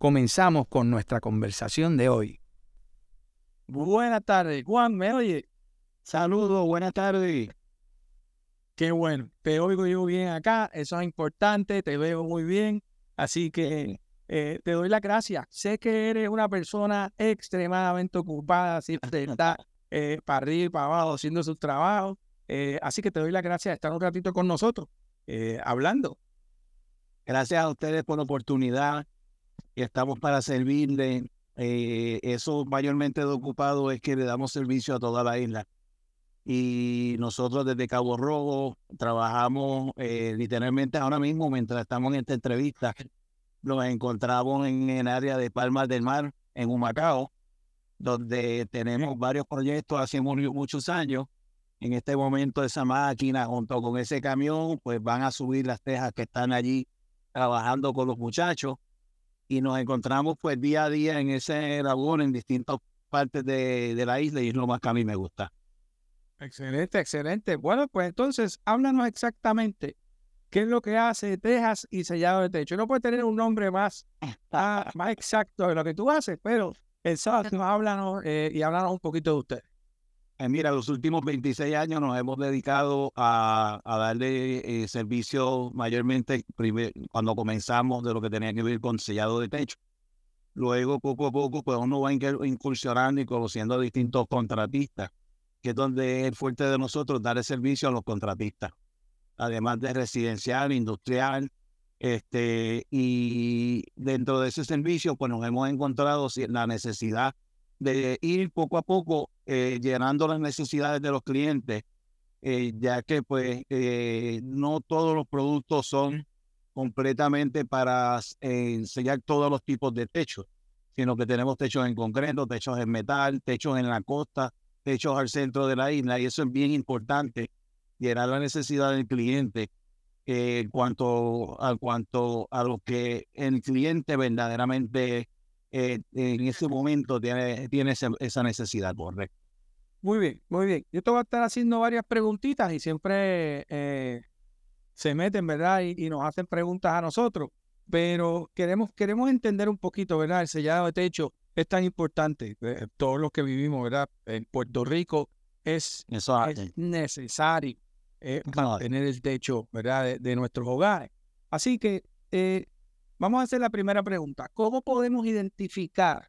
comenzamos con nuestra conversación de hoy. Buenas tardes, Juan, ¿me oye? Saludos, buenas tardes. Qué bueno, te oigo yo bien acá, eso es importante, te veo muy bien, así que eh, te doy la gracias. Sé que eres una persona extremadamente ocupada, siempre está eh, para arriba y para abajo haciendo su trabajo, eh, así que te doy la gracias de estar un ratito con nosotros, hablando. Gracias a ustedes por la oportunidad estamos para servirle. eso mayormente de ocupado es que le damos servicio a toda la isla y nosotros desde Cabo Rojo trabajamos eh, literalmente ahora mismo mientras estamos en esta entrevista nos encontramos en el área de Palmas del Mar en Humacao donde tenemos varios proyectos hace muchos años en este momento esa máquina junto con ese camión pues van a subir las tejas que están allí trabajando con los muchachos y nos encontramos pues día a día en ese labor en distintas partes de, de la isla y es lo más que a mí me gusta. Excelente, excelente. Bueno, pues entonces, háblanos exactamente qué es lo que hace Tejas y sellado de techo. No puede tener un nombre más, ah, más exacto de lo que tú haces, pero el sábado háblanos eh, y háblanos un poquito de usted. Eh, mira, los últimos 26 años nos hemos dedicado a, darle eh, servicio mayormente cuando comenzamos de lo que tenía que ver con sellado de techo. Luego, poco a poco, pues uno va incursionando y conociendo a distintos contratistas que es donde es fuerte de nosotros dar el servicio a los contratistas, además de residencial, industrial, este, y dentro de ese servicio, pues nos hemos encontrado la necesidad de ir poco a poco eh, llenando las necesidades de los clientes, eh, ya que pues eh, no todos los productos son completamente para enseñar todos los tipos de techos, sino que tenemos techos en concreto, techos en metal, techos en la costa, hechos al centro de la isla y eso es bien importante, llenar la necesidad del cliente en cuanto a cuanto a lo que el cliente verdaderamente eh, en ese momento tiene, tiene esa, necesidad, correcto. Muy bien, muy bien. Yo te voy a estar haciendo varias preguntitas y siempre eh, se meten, ¿verdad? Y, y, nos hacen preguntas a nosotros, pero queremos, queremos entender un poquito, ¿verdad? El sellado de techo es tan importante. Eh, todos los que vivimos, ¿verdad? En Puerto Rico es, necesario eh, mantener el techo, ¿verdad? De, nuestros hogares. Así que eh, vamos a hacer la primera pregunta. ¿Cómo podemos identificar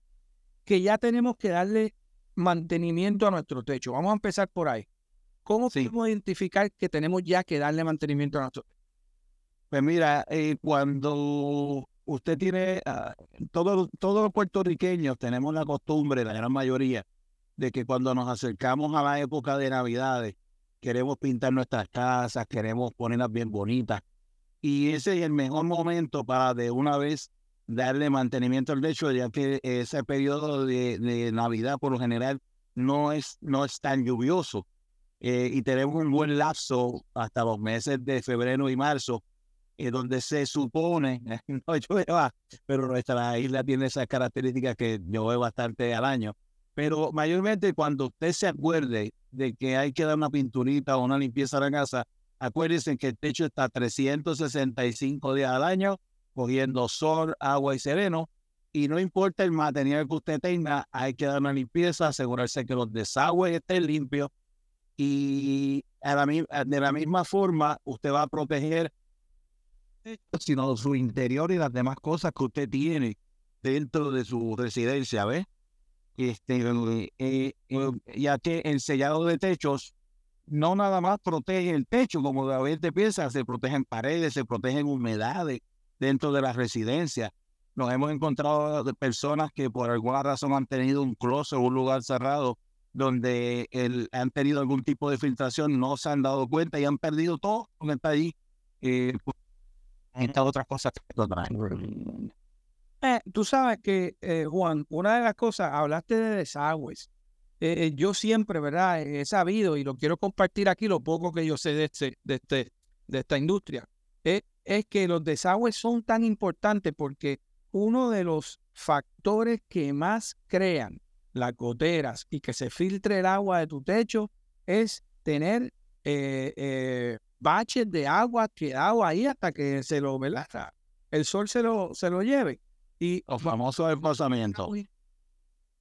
que ya tenemos que darle mantenimiento a nuestro techo? Vamos a empezar por ahí. ¿Cómo podemos identificar que tenemos ya que darle mantenimiento a nuestro techo? Pues mira, cuando usted tiene, ah, todos los puertorriqueños tenemos la costumbre, la gran mayoría, de que cuando nos acercamos a la época de Navidades, queremos pintar nuestras casas, queremos ponerlas bien bonitas. Y ese es el mejor momento para de una vez darle mantenimiento al techo, ya que ese periodo de, Navidad por lo general no es, no es tan lluvioso. Eh, y tenemos un buen lapso hasta los meses de febrero y marzo donde se supone, no llueva, pero nuestra isla tiene esas características que llueve bastante al año. Pero mayormente cuando usted se acuerde de que hay que dar una pinturita o una limpieza a la casa, acuérdense que el techo está 365 días al año, cogiendo sol, agua y sereno, y no importa el material que usted tenga, hay que dar una limpieza, asegurarse que los desagües estén limpios, y de la misma forma usted va a proteger sino su interior y las demás cosas que usted tiene dentro de su residencia, ¿ves? Este, eh, eh, ya que el sellado de techos no nada más protege el techo, como a veces piensa, se protegen paredes, se protegen humedades dentro de la residencia. Nos hemos encontrado personas que por alguna razón han tenido un closet un lugar cerrado donde el, han tenido algún tipo de filtración, no se han dado cuenta y han perdido todo lo que está ahí. Eh, estas otras cosas que Eh, tú sabes que, eh, Juan, una de las cosas, hablaste de desagües. Eh, eh, yo siempre, ¿verdad? He sabido y lo quiero compartir aquí, lo poco que yo sé de, este, de, este, de esta industria, es, es que los desagües son tan importantes porque uno de los factores que más crean las goteras y que se filtre el agua de tu techo es tener eh, eh, baches de agua quedado ahí hasta que se lo, ¿verdad? El sol se lo, se lo lleve. Y, Los famosos desplazamientos.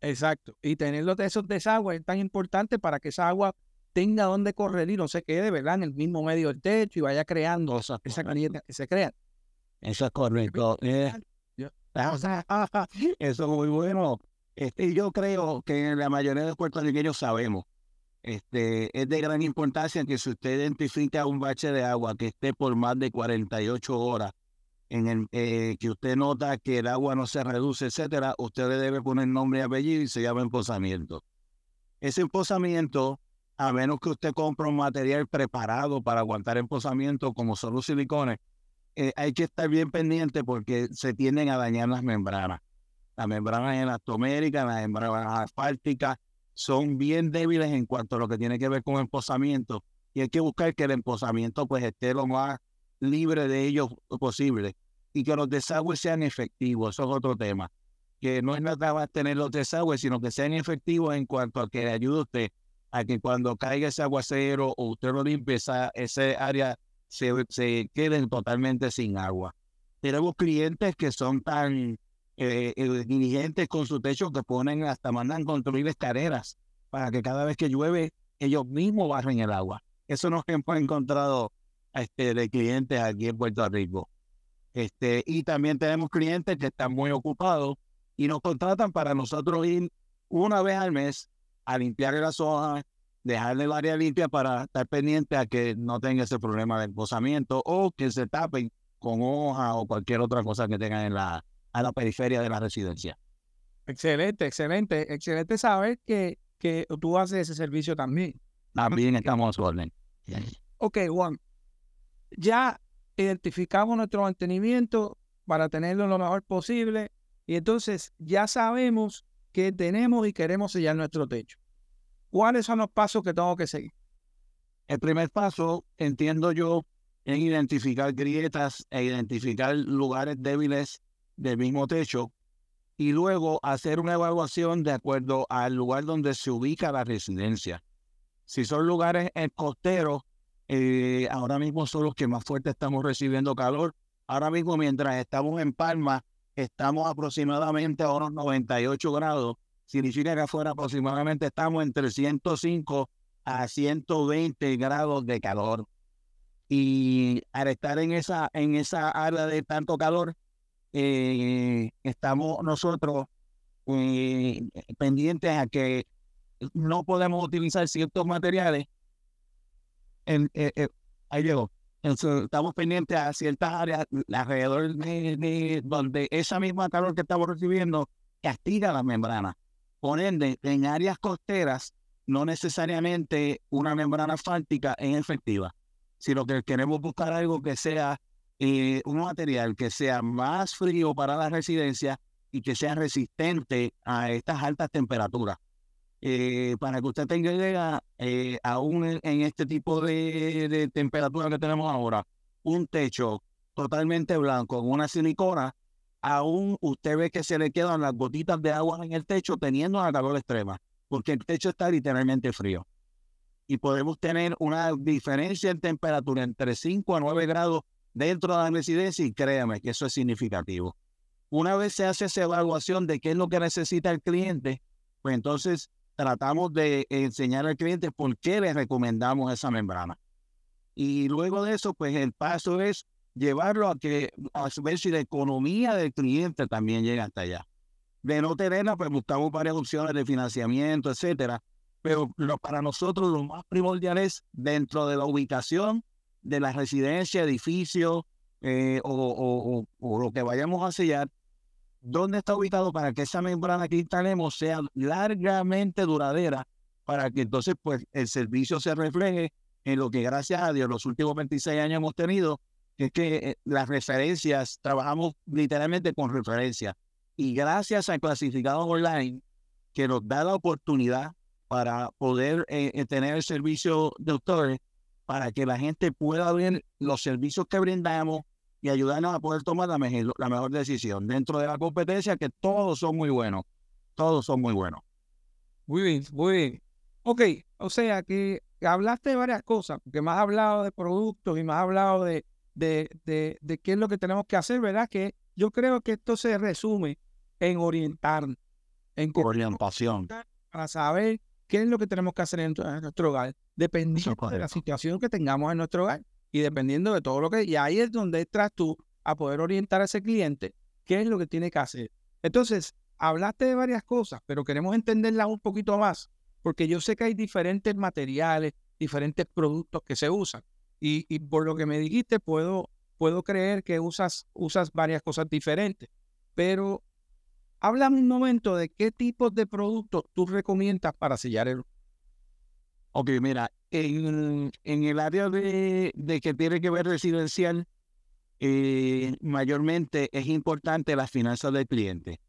Exacto. Y tener los- esos desagües es tan importante para que esa agua tenga donde correr y no se quede, ¿verdad? En el mismo medio del techo y vaya creando Eso es esa caliente que se crea. Eso es correcto. Eh, Ya. Eso es muy bueno. Este, yo creo que la mayoría de los puertorriqueños sabemos. Este, es de gran importancia que si usted identifica un bache de agua que esté por más de 48 horas, en el, eh, que usted nota que el agua no se reduce, etcétera, usted le debe poner nombre y apellido y se llama empozamiento. Ese empozamiento, a menos que usted compre un material preparado para aguantar empozamiento, como son los silicones, eh, hay que estar bien pendiente porque se tienden a dañar las membranas. Las membranas elastoméricas, las membranas asfálticas son bien débiles en cuanto a lo que tiene que ver con empozamiento y hay que buscar que el empozamiento pues esté lo más libre de ellos posible y que los desagües sean efectivos, eso es otro tema. Que no es nada más tener los desagües, sino que sean efectivos en cuanto a que le ayude a usted a que cuando caiga ese aguacero o usted lo limpie, esa, ese área se, se queden totalmente sin agua. Tenemos clientes que son tan eh, eh, diligentes con su techo que ponen hasta mandan construir escaleras para que cada vez que llueve ellos mismos bajen el agua. Eso nos hemos encontrado este, de clientes aquí en Puerto Rico. Este, y también tenemos clientes que están muy ocupados y nos contratan para nosotros ir una vez al mes a limpiar las hojas, dejarle el área limpia para estar pendiente a que no tenga ese problema de empozamiento o que se tapen con hoja o cualquier otra cosa que tengan en la, a la periferia de la residencia. Excelente, excelente. Excelente saber que, que tú haces ese servicio también. También estamos a su orden. Ok, Juan. Ya identificamos nuestro mantenimiento para tenerlo lo mejor posible. Y entonces ya sabemos que tenemos y queremos sellar nuestro techo. ¿Cuáles son los pasos que tengo que seguir? El primer paso, entiendo yo, es identificar grietas e identificar lugares débiles del mismo techo y luego hacer una evaluación de acuerdo al lugar donde se ubica la residencia. Si son lugares costeros, eh, ahora mismo son los que más fuerte estamos recibiendo calor. Ahora mismo, mientras estamos en Palma, estamos aproximadamente a unos 98 grados. Significa que afuera aproximadamente estamos entre 105 a 120 grados de calor. Y al estar en esa, en esa área de tanto calor, eh, estamos nosotros eh, pendientes a que no podemos utilizar ciertos materiales. Eh, eh, ahí llegó. Estamos pendientes a ciertas áreas alrededor de, de donde esa misma calor que estamos recibiendo castiga las membranas. Por ende, en áreas costeras, no necesariamente una membrana asfáltica es efectiva, sino que queremos buscar algo que sea eh, un material que sea más frío para la residencia y que sea resistente a estas altas temperaturas. Eh, para que usted tenga idea, eh, aún en, este tipo de, de temperatura que tenemos ahora, un techo totalmente blanco con una silicona, aún usted ve que se le quedan las gotitas de agua en el techo teniendo una calor extrema, porque el techo está literalmente frío. Y podemos tener una diferencia en temperatura entre 5 a 9 grados dentro de la residencia y créame que eso es significativo. Una vez se hace esa evaluación de qué es lo que necesita el cliente, pues entonces tratamos de enseñar al cliente por qué le recomendamos esa membrana. Y luego de eso, pues el paso es llevarlo a que a ver si la economía del cliente también llega hasta allá. De no tenerla, pues buscamos varias opciones de financiamiento, etcétera. Pero para nosotros lo más primordial es dentro de la ubicación de la residencia, edificio eh, o, o, o lo que vayamos a sellar, dónde está ubicado para que esa membrana que instalemos sea largamente duradera, para que entonces pues el servicio se refleje en lo que gracias a Dios los últimos 26 años hemos tenido, que es que eh, las referencias, trabajamos literalmente con referencias. Y gracias a Clasificados Online, que nos da la oportunidad para poder eh, eh, tener el servicio de doctores, para que la gente pueda ver los servicios que brindamos y ayudarnos a poder tomar la mejor, la mejor decisión dentro de la competencia, que todos son muy buenos, todos son muy buenos. Muy bien, muy bien. Ok, o sea que hablaste de varias cosas, porque me has hablado de productos y me has hablado de, de, de, de qué es lo que tenemos que hacer, ¿verdad? Que yo creo que esto se resume en orientar, en orientación, para saber qué es lo que tenemos que hacer en, nuestro hogar, dependiendo de la situación que tengamos en nuestro hogar y dependiendo de todo lo que... Y ahí es donde entras tú a poder orientar a ese cliente qué es lo que tiene que hacer. Entonces, hablaste de varias cosas, pero queremos entenderlas un poquito más, porque yo sé que hay diferentes materiales, diferentes productos que se usan. Y, por lo que me dijiste, puedo, puedo creer que usas, usas varias cosas diferentes. Pero háblame un momento de qué tipos de productos tú recomiendas para sellar el. Ok, mira, en, en el área de, de, que tiene que ver residencial, eh, mayormente es importante las finanzas del cliente.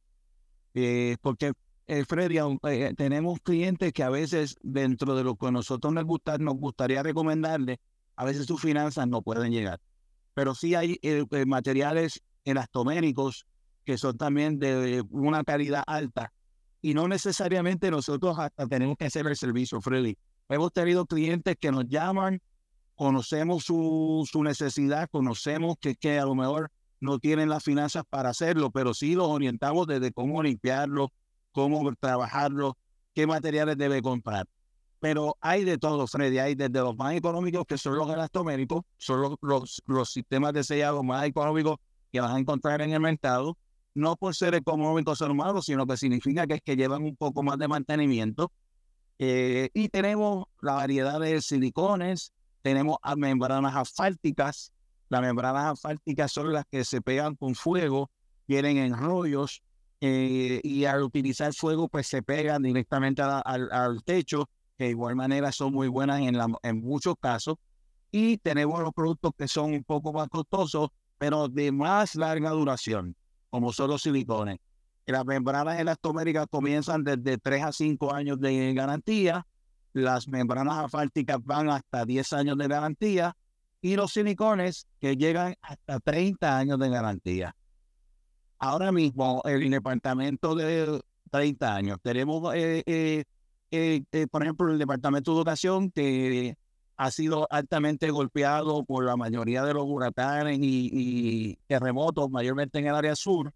Eh, porque, eh, Freddy, eh, tenemos clientes que a veces dentro de lo que a nosotros nos, gusta, nos gustaría recomendarles, a veces sus finanzas no pueden llegar. Pero sí hay materiales elastoméricos que son también de una calidad alta. Y no necesariamente nosotros hasta tenemos que hacer el servicio, Freddy. Hemos tenido clientes que nos llaman, conocemos su, su necesidad, conocemos que, a lo mejor no tienen las finanzas para hacerlo, pero sí los orientamos desde cómo limpiarlo, cómo trabajarlo, qué materiales debe comprar. Pero hay de todo, Freddy. Hay desde los más económicos, que son los elastoméricos, son los, los, sistemas de sellado más económicos que vas a encontrar en el mercado. No por ser económicos son malos, sino que significa que es que llevan un poco más de mantenimiento. Eh, y tenemos la variedad de silicones, tenemos membranas asfálticas, las membranas asfálticas son las que se pegan con fuego, vienen en rollos eh, y al utilizar fuego pues se pegan directamente al, techo, que de igual manera son muy buenas en, en muchos casos. Y tenemos los productos que son un poco más costosos, pero de más larga duración, como son los silicones. Las membranas elastoméricas comienzan desde 3 a 5 años de garantía, las membranas asfálticas van hasta 10 años de garantía y los silicones que llegan hasta 30 años de garantía. Ahora mismo, el departamento de 30 años, tenemos, eh, eh, eh, por ejemplo, el departamento de educación que ha sido altamente golpeado por la mayoría de los huracanes y, terremotos, mayormente en el área sur.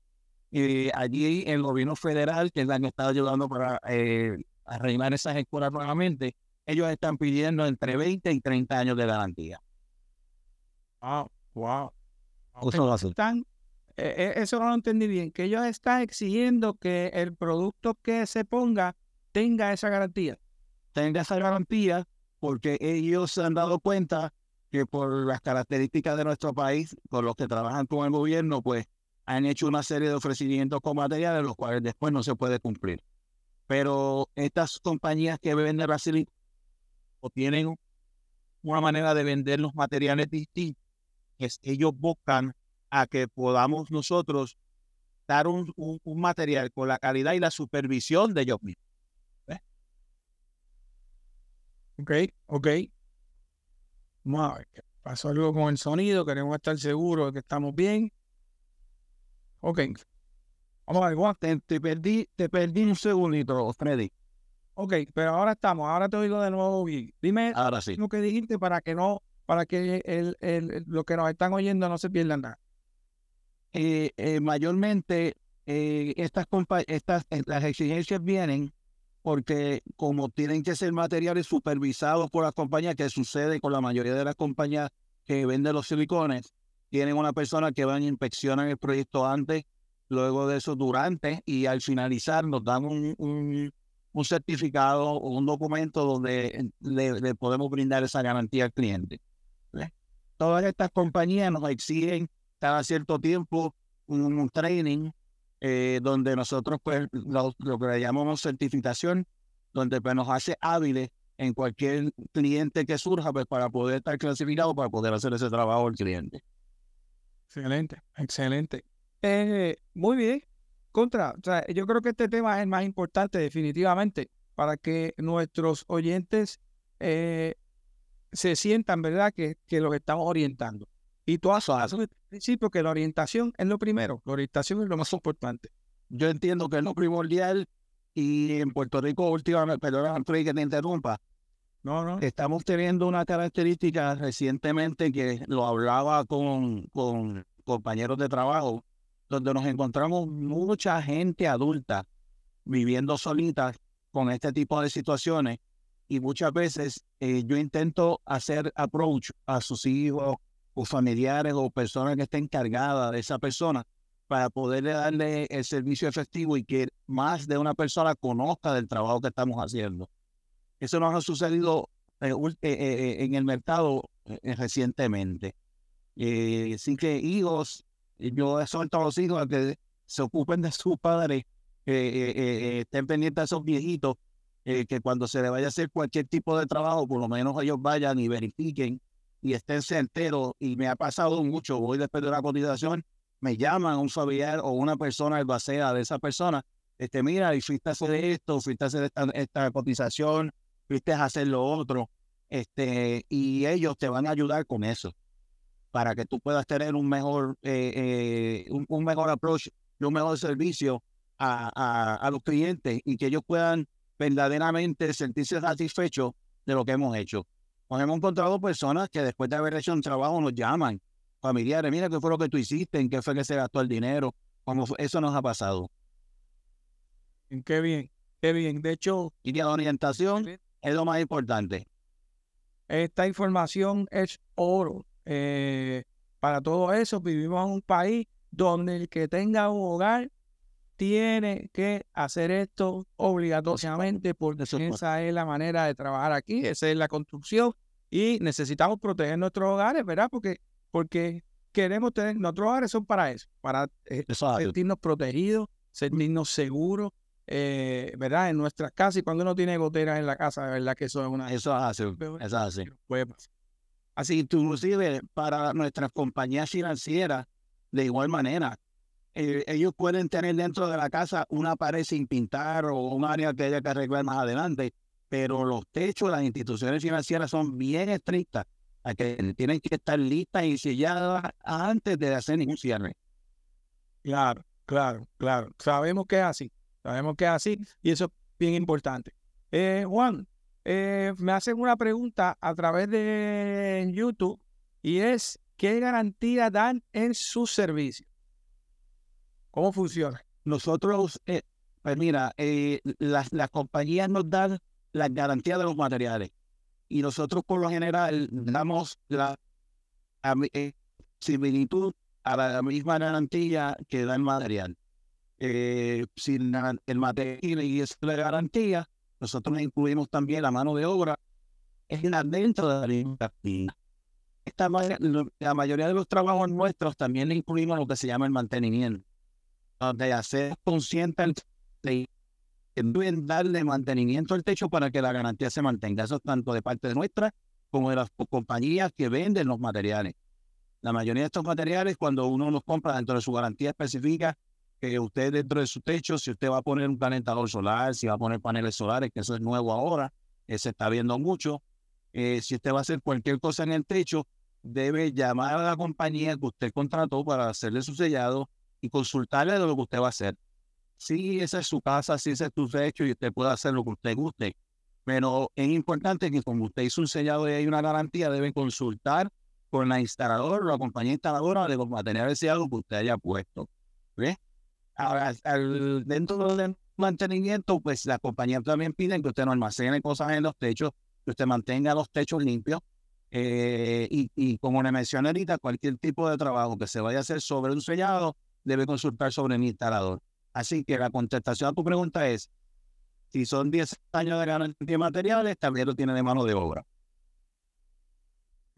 Y allí el gobierno federal, que es la que está ayudando para arreglar esas escuelas nuevamente, ellos están pidiendo entre 20 y 30 años de garantía. Wow, wow. Están, eh, eh, eso no lo entendí bien, que ellos están exigiendo que el producto que se ponga tenga esa garantía. Tenga esa garantía porque ellos se han dado cuenta que por las características de nuestro país, con los que trabajan con el gobierno, pues han hecho una serie de ofrecimientos con materiales, los cuales después no se puede cumplir. Pero estas compañías que venden Brasil o tienen una manera de vender los materiales distintos es ellos buscan a que podamos nosotros dar un, material con la calidad y la supervisión de ellos mismos. Ok, ok. Pasó algo con el sonido, queremos estar seguros de que estamos bien. Ok. Vamos a ver, te, te, perdí, te perdí un segundito, Freddy. Ok, pero ahora estamos, ahora te oigo de nuevo bien. Dime ahora sí. lo que dijiste para que no para que el, el, lo que nos están oyendo no se pierdan nada? Eh, eh, mayormente eh, estas, estas las exigencias vienen porque como tienen que ser materiales supervisados por las compañías, que sucede con la mayoría de las compañías que venden los silicones, tienen una persona que va a inspeccionar el proyecto antes, luego de eso durante y al finalizar nos dan un, un, un certificado o un documento donde le, le podemos brindar esa garantía al cliente. Todas estas compañías nos exigen cada cierto tiempo un, training eh, donde nosotros pues lo, que llamamos certificación, donde pues nos hace hábiles en cualquier cliente que surja pues para poder estar clasificado, para poder hacer ese trabajo al cliente. Excelente, excelente. Eh, muy bien. contra, o sea, yo creo que este tema es el más importante definitivamente para que nuestros oyentes eh, se sientan, ¿verdad?, que, que los estamos orientando. Y tú has el principio que la orientación es lo primero, la orientación es lo más importante. Yo entiendo que es lo primordial y en Puerto Rico últimamente, perdón, que te interrumpa, no, no. Estamos teniendo una característica recientemente que lo hablaba con, con compañeros de trabajo, donde nos encontramos mucha gente adulta viviendo solitas con este tipo de situaciones y muchas veces eh, yo intento hacer approach a sus hijos o familiares o personas que estén encargadas de esa persona para poderle darle el servicio efectivo y que más de una persona conozca del trabajo que estamos haciendo. Eso nos ha sucedido eh, eh, en el mercado recientemente. así que hijos, yo exhorto a los hijos a que se ocupen de sus padres, estén pendientes de esos viejitos, que cuando se le vaya a hacer cualquier tipo de trabajo, por lo menos ellos vayan y verifiquen y estén enteros. Y me ha pasado mucho, voy después de una cotización, me llaman un familiar o una persona albacea de esa persona, este, mira, y fuiste a hacer esto, fuiste a hacer esta cotización, fuiste a hacer lo otro, este, y ellos te van a ayudar con eso para que tú puedas tener un mejor, eh, eh, un, mejor approach y un mejor servicio a, a, los clientes y que ellos puedan verdaderamente sentirse satisfechos de lo que hemos hecho. Nos hemos encontrado personas que después de haber hecho un trabajo nos llaman, familiares, mira qué fue lo que tú hiciste, en qué fue que se gastó el dinero, como eso nos ha pasado. Qué bien, qué bien. De hecho, y la orientación es lo más importante. Esta información es oro. Eh, para todo eso, vivimos en un país donde el que tenga un hogar tiene que hacer esto obligatoriamente porque esa es la manera de trabajar aquí, esa es la construcción y necesitamos proteger nuestros hogares, ¿verdad? Porque, porque queremos tener, nuestros hogares son para eso, para eh, sentirnos protegidos, sentirnos seguros, eh, ¿verdad? En nuestras casas y cuando uno tiene goteras en la casa, ¿verdad? Que eso es una... Eso es así, eso es así. Así, inclusive para nuestras compañías financieras, de igual manera, eh, ellos pueden tener dentro de la casa una pared sin pintar o un área que haya que arreglar más adelante, pero los techos de las instituciones financieras son bien estrictas, a que tienen que estar listas y selladas antes de hacer ningún cierre. Claro, claro, claro. Sabemos que es así. Sabemos que es así y eso es bien importante. Eh, Juan, eh, me hacen una pregunta a través de YouTube y es, ¿qué garantía dan en su servicio? ¿Cómo funciona? Nosotros, eh, pues mira, las, compañías nos dan la garantía de los materiales y nosotros por lo general damos la similitud a la misma garantía que da el material eh, sin el material y es la garantía, nosotros incluimos también la mano de obra en dentro de la línea. Esta, la mayoría de los trabajos nuestros también le incluimos lo que se llama el mantenimiento, donde hacer consciente de deben darle mantenimiento al techo para que la garantía se mantenga. Eso tanto de parte de nuestra como de las compañías que venden los materiales. La mayoría de estos materiales, cuando uno los compra dentro de su garantía específica, usted dentro de su techo, si usted va a poner un calentador solar, si va a poner paneles solares, que eso es nuevo ahora, eh, se está viendo mucho, eh, si usted va a hacer cualquier cosa en el techo, debe llamar a la compañía que usted contrató para hacerle su sellado y consultarle de lo que usted va a hacer. Si esa es su casa, si ese es su techo y usted puede hacer lo que usted guste. Pero es importante que como usted hizo un sellado y hay una garantía, debe consultar con la instaladora o la compañía instaladora de los materiales sellados que usted haya puesto. ¿Ve? Ahora, dentro del mantenimiento, pues la compañía también pide que usted no almacene cosas en los techos, que usted mantenga los techos limpios. Eh, y, como le mencioné ahorita, cualquier tipo de trabajo que se vaya a hacer sobre un sellado debe consultar sobre mi instalador. Así que la contestación a tu pregunta es, si son 10 años de garantía de materiales, también lo tiene de mano de obra.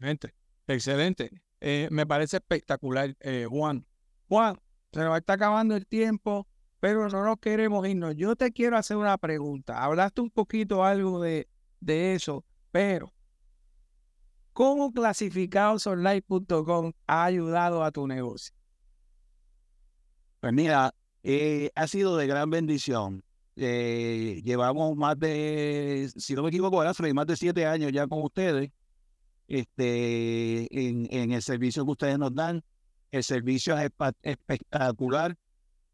Excelente, excelente. Eh, me parece espectacular, eh, Juan. Juan, se nos está acabando el tiempo, pero no nos queremos irnos. Yo te quiero hacer una pregunta. Hablaste un poquito algo de, de eso, pero ¿cómo clasificadosonline.com ha ayudado a tu negocio? Pues mira, Eh, ha sido de gran bendición. Eh, llevamos más de, si no me equivoco, más de siete años ya con ustedes este, en, en el servicio que ustedes nos dan. El servicio es espectacular.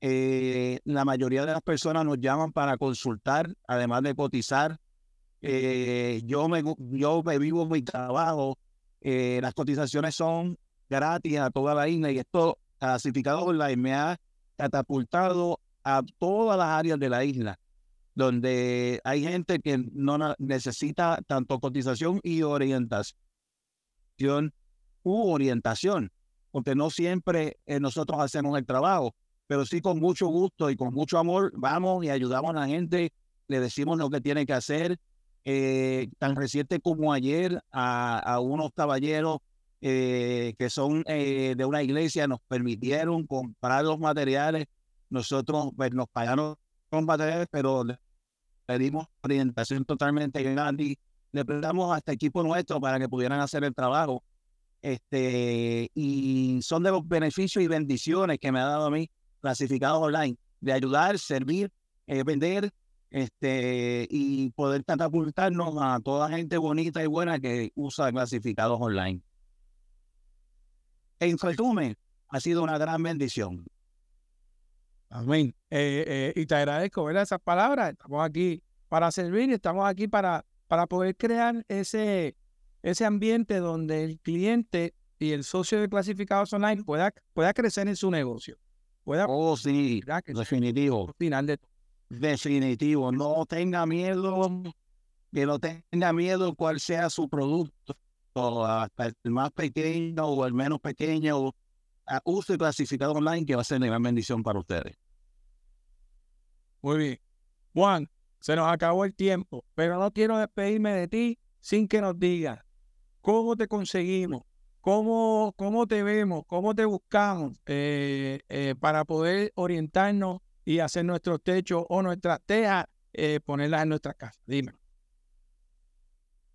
Eh, la mayoría de las personas nos llaman para consultar, además de cotizar. Eh, yo, me, yo me vivo mi trabajo. Eh, las cotizaciones son gratis a toda la isla y esto clasificado online me ha catapultado a todas las áreas de la isla, donde hay gente que no necesita tanto cotización y orientación u orientación, porque no siempre nosotros hacemos el trabajo pero sí con mucho gusto y con mucho amor vamos y ayudamos a la gente, le decimos lo que tiene que hacer. Eh, tan reciente como ayer a, unos caballeros eh, que son eh, de una iglesia nos permitieron comprar los materiales. Nosotros pues, nos pagaron con materiales, pero le pedimos orientación totalmente grande le prestamos hasta equipo nuestro para que pudieran hacer el trabajo. Este, y son de los beneficios y bendiciones que me ha dado a mí clasificados online, de ayudar, servir, eh, vender este, y poder catapultarnos a toda gente bonita y buena que usa clasificados online. En resumen, ha sido una gran bendición. Amén. Eh, eh, y te agradezco ver esas palabras. Estamos aquí para servir estamos aquí para, para poder crear ese, ese ambiente donde el cliente y el socio de clasificados online pueda, pueda crecer en su negocio oh, sí, definitivo. Final de Definitivo. No tenga miedo, que no tenga miedo cuál sea su producto, hasta el más pequeño o el menos pequeño. Use clasificado online que va a ser una gran bendición para ustedes. Muy bien. Juan, se nos acabó el tiempo, pero no quiero despedirme de ti sin que nos digas cómo te conseguimos, ¿Cómo, ¿Cómo te vemos? ¿Cómo te buscamos eh, eh, para poder orientarnos y hacer nuestros techos o nuestras tejas, eh, ponerlas en nuestra casa? Dime.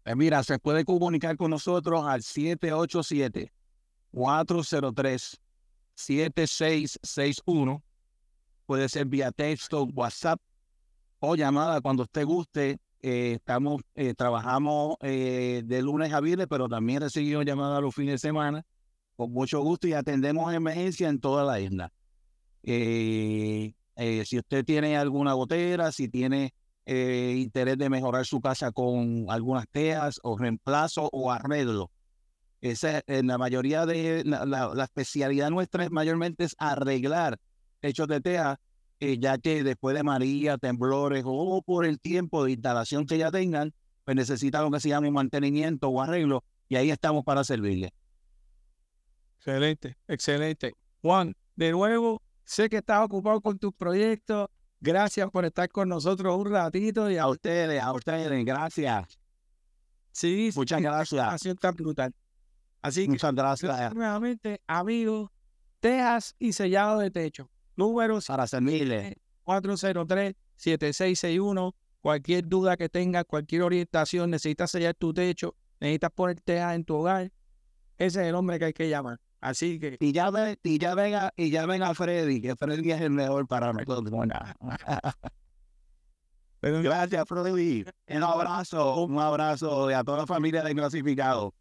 Pues mira, se puede comunicar con nosotros al 787-403-7661. Puede ser vía texto, WhatsApp o llamada cuando usted guste. Eh, estamos, eh, trabajamos eh, de lunes a viernes, pero también recibimos llamadas los fines de semana con mucho gusto y atendemos emergencia en toda la isla. si usted tiene alguna gotera, si tiene interés de mejorar su casa con algunas teas o reemplazo o arreglo, esa, en la mayoría de la, la, especialidad nuestra es mayormente es arreglar hechos de teas eh, ya que después de María, temblores o por el tiempo de instalación que ya tengan, pues necesitan lo que se llama mantenimiento o arreglo y ahí estamos para servirle. Excelente, excelente. Juan, de nuevo, sé que estás ocupado con tus proyectos. Gracias por estar con nosotros un ratito. Y a ustedes, a ustedes, gracias. Sí, muchas gracias. sido tan brutal. Así que, muchas gracias. Nuevamente, amigos, tejas y sellado de techo. Números para servirle. 403-7661. Cualquier duda que tengas, cualquier orientación, necesitas sellar tu techo, necesitas poner teja en tu hogar. Ese es el hombre que hay que llamar. Así que. Y ya, ve, y ya venga, y ya venga Freddy, que Freddy es el mejor para nosotros. Gracias, Freddy. Un abrazo, un abrazo a toda la familia de clasificado.